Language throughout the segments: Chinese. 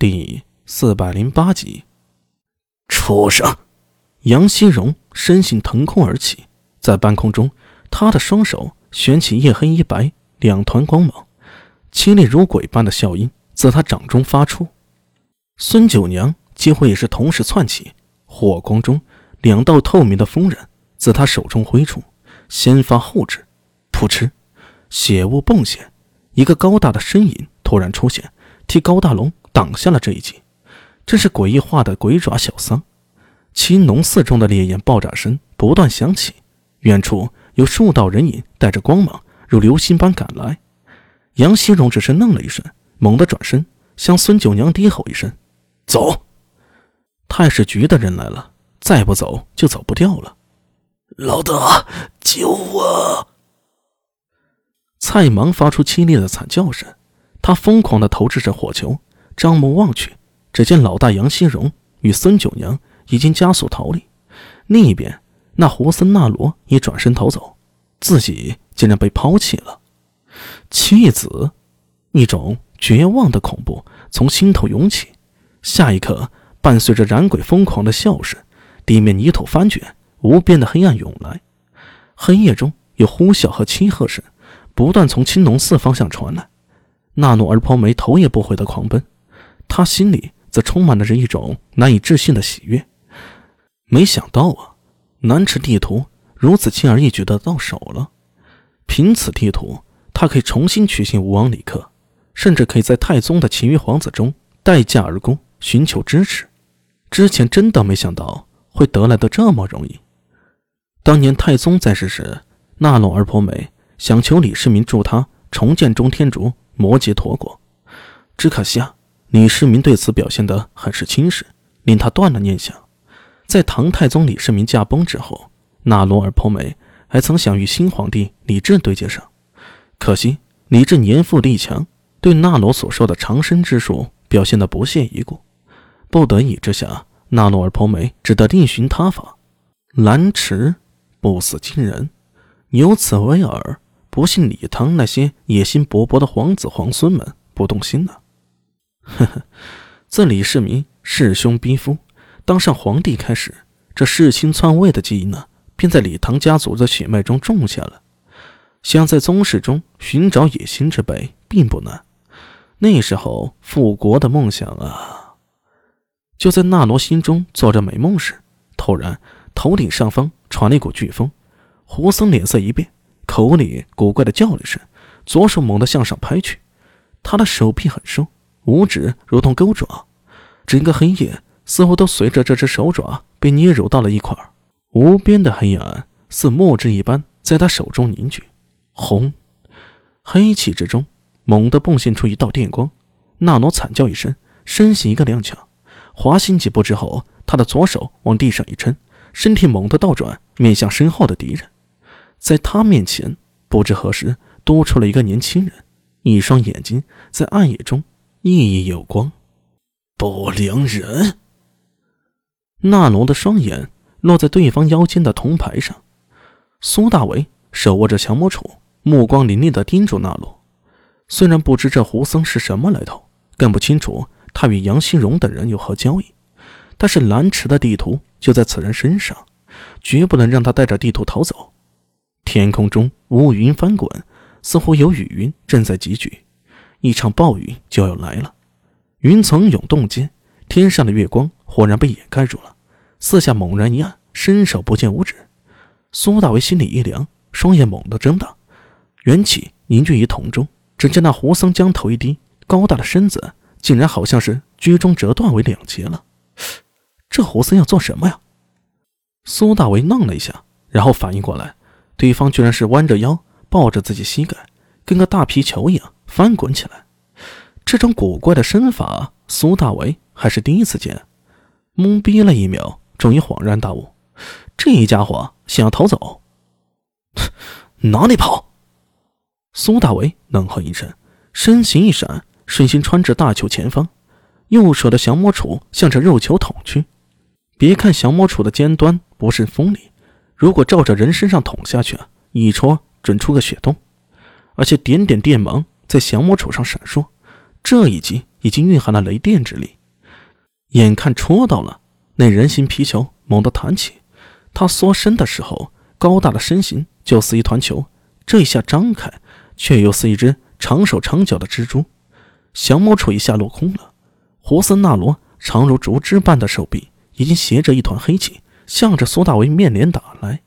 第四百零八集，畜生！杨希荣身形腾空而起，在半空中，他的双手旋起一黑一白两团光芒，凄厉如鬼般的笑音自他掌中发出。孙九娘几乎也是同时窜起，火光中两道透明的风刃自他手中挥出，先发后至，噗嗤，血雾迸现，一个高大的身影突然出现，替高大龙。挡下了这一击，真是诡异化的鬼爪小桑。青龙寺中的烈焰爆炸声不断响起，远处有数道人影带着光芒如流星般赶来。杨希荣只是愣了一瞬，猛地转身向孙九娘低吼一声：“走！”太史局的人来了，再不走就走不掉了。老大，救我！蔡芒发出凄厉的惨叫声，他疯狂地投掷着火球。张目望去，只见老大杨希荣与孙九娘已经加速逃离。另一边，那胡森纳罗也转身逃走，自己竟然被抛弃了。妻子，一种绝望的恐怖从心头涌起。下一刻，伴随着燃鬼疯狂的笑声，地面泥土翻卷，无边的黑暗涌来。黑夜中有呼啸和凄喝声不断从青龙寺方向传来。纳诺尔抛眉头也不回的狂奔。他心里则充满了着一种难以置信的喜悦。没想到啊，南池地图如此轻而易举的到手了。凭此地图，他可以重新取信吴王李克，甚至可以在太宗的其余皇子中待价而攻，寻求支持。之前真的没想到会得来的这么容易。当年太宗在世时，纳洛尔婆美想求李世民助他重建中天竺摩羯陀国，只可惜啊。李世民对此表现得很是轻视，令他断了念想。在唐太宗李世民驾崩之后，那罗尔颇美还曾想与新皇帝李治对接上，可惜李治年富力强，对那罗所说的长生之术表现得不屑一顾。不得已之下，纳罗尔颇美只得另寻他法。兰池不死金人，有此为饵，不信李唐那些野心勃勃的皇子皇孙们不动心呢？呵呵，自李世民弑兄逼夫，当上皇帝开始，这弑亲篡位的基因呢，便在李唐家族的血脉中种下了。想在宗室中寻找野心之辈，并不难。那时候复国的梦想啊，就在纳罗心中做着美梦时，突然头顶上方传来一股飓风。胡僧脸色一变，口里古怪的叫了一声，左手猛地向上拍去。他的手臂很瘦。五指如同钩爪，整个黑夜似乎都随着这只手爪被捏揉到了一块。无边的黑暗似墨汁一般在他手中凝聚。轰！黑气之中猛地迸现出一道电光。纳诺惨叫一声，身形一个踉跄，滑行几步之后，他的左手往地上一撑，身体猛地倒转，面向身后的敌人。在他面前，不知何时多出了一个年轻人，一双眼睛在暗夜中。熠熠有光，不良人。纳罗的双眼落在对方腰间的铜牌上，苏大为手握着降魔杵，目光凌厉地盯住纳罗。虽然不知这胡僧是什么来头，更不清楚他与杨新荣等人有何交易，但是蓝池的地图就在此人身上，绝不能让他带着地图逃走。天空中乌云翻滚，似乎有雨云正在集聚。一场暴雨就要来了，云层涌动间，天上的月光忽然被掩盖住了，四下猛然一暗，伸手不见五指。苏大为心里一凉，双眼猛地睁大，元气凝聚于瞳中。只见那胡僧将头一低，高大的身子竟然好像是居中折断为两截了。这胡僧要做什么呀？苏大为愣了一下，然后反应过来，对方居然是弯着腰抱着自己膝盖，跟个大皮球一样。翻滚起来，这种古怪的身法，苏大为还是第一次见。懵逼了一秒，终于恍然大悟：这家伙想要逃走。哪里跑？苏大为冷哼一声，身形一闪，身形穿至大球前方，右手的降魔杵向着肉球捅去。别看降魔杵的尖端不甚锋利，如果照着人身上捅下去，一戳准出个血洞，而且点点电芒。在降魔杵上闪烁，这一击已经蕴含了雷电之力。眼看戳到了，那人形皮球猛地弹起，他缩身的时候，高大的身形就似一团球，这一下张开，却又似一只长手长脚的蜘蛛。降魔杵一下落空了，胡森纳罗长如竹枝般的手臂已经携着一团黑气，向着苏大为面脸打来。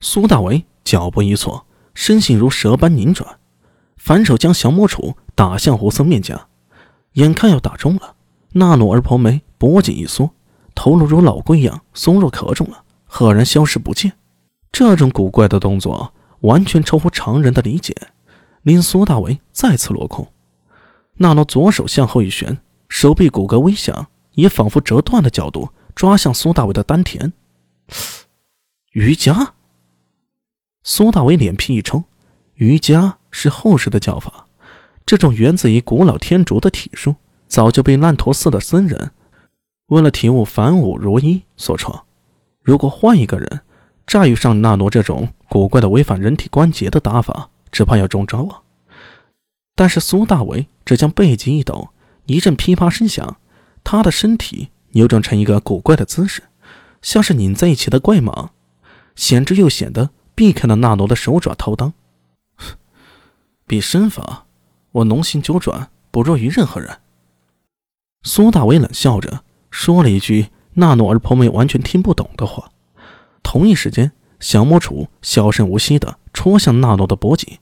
苏大为脚步一错，身形如蛇般拧转，反手将降魔杵打向胡僧面颊，眼看要打中了，纳努尔婆眉脖颈一缩，头颅如老龟一样松若壳中了，赫然消失不见。这种古怪的动作完全超乎常人的理解，令苏大为再次落空。纳诺左手向后一旋，手臂骨骼微响，以仿佛折断的角度抓向苏大为的丹田。瑜伽。苏大为脸皮一抽，瑜伽是后世的叫法，这种源自于古老天竺的体术，早就被烂陀寺的僧人为了体悟凡五如一所创。如果换一个人，乍遇上纳罗这种古怪的违反人体关节的打法，只怕要中招啊！但是苏大为只将背脊一抖，一阵噼啪声响，他的身体扭转成一个古怪的姿势，像是拧在一起的怪蟒，显之又显得。避开了纳罗的手爪掏裆，比身法，我龙行九转不弱于任何人。苏大伟冷笑着说了一句纳诺尔婆妹完全听不懂的话。同一时间，降魔杵小声无息地戳向纳诺的脖颈。